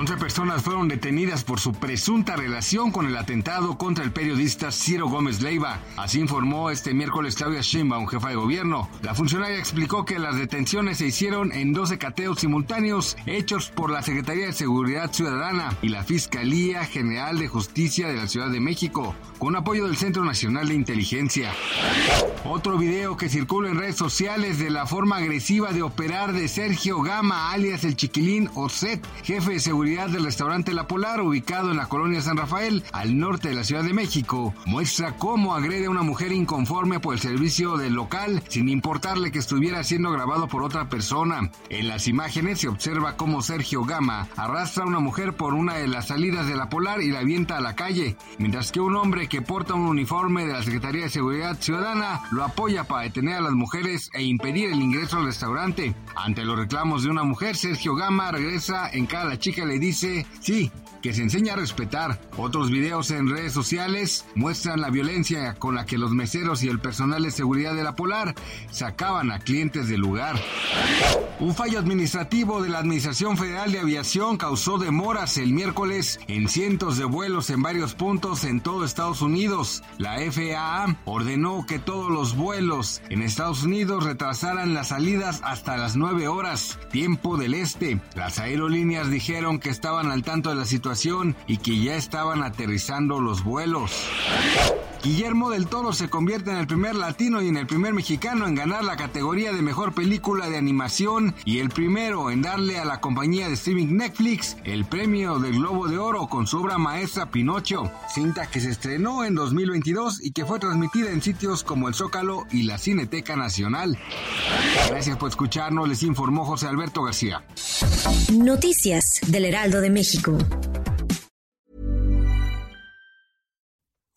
11 personas fueron detenidas por su presunta relación con el atentado contra el periodista Ciro Gómez Leiva. Así informó este miércoles Claudia Sheinbaum, jefa de gobierno. La funcionaria explicó que las detenciones se hicieron en 12 cateos simultáneos hechos por la Secretaría de Seguridad Ciudadana y la Fiscalía General de Justicia de la Ciudad de México, con apoyo del Centro Nacional de Inteligencia. Otro video que circula en redes sociales de la forma agresiva de operar de Sergio Gama, alias el Chiquilín Oset, jefe de seguridad del restaurante La Polar, ubicado en la colonia San Rafael, al norte de la Ciudad de México, muestra cómo agrede a una mujer inconforme por el servicio del local, sin importarle que estuviera siendo grabado por otra persona. En las imágenes se observa cómo Sergio Gama arrastra a una mujer por una de las salidas de La Polar y la avienta a la calle, mientras que un hombre que porta un uniforme de la Secretaría de Seguridad Ciudadana lo apoya para detener a las mujeres e impedir el ingreso al restaurante. Ante los reclamos de una mujer, Sergio Gama regresa en cara a la chica le dice, sí, que se enseña a respetar. Otros videos en redes sociales muestran la violencia con la que los meseros y el personal de seguridad de la Polar sacaban a clientes del lugar. Un fallo administrativo de la Administración Federal de Aviación causó demoras el miércoles en cientos de vuelos en varios puntos en todo Estados Unidos. La FAA ordenó que todos los vuelos en Estados Unidos retrasaran las salidas hasta las 9 horas, tiempo del este. Las aerolíneas dijeron que estaban al tanto de la situación y que ya estaban aterrizando los vuelos. Guillermo del Toro se convierte en el primer latino y en el primer mexicano en ganar la categoría de mejor película de animación y el primero en darle a la compañía de streaming Netflix el premio del Globo de Oro con su obra maestra Pinocho, cinta que se estrenó en 2022 y que fue transmitida en sitios como el Zócalo y la Cineteca Nacional. Gracias por escucharnos, les informó José Alberto García. Noticias del Heraldo de México.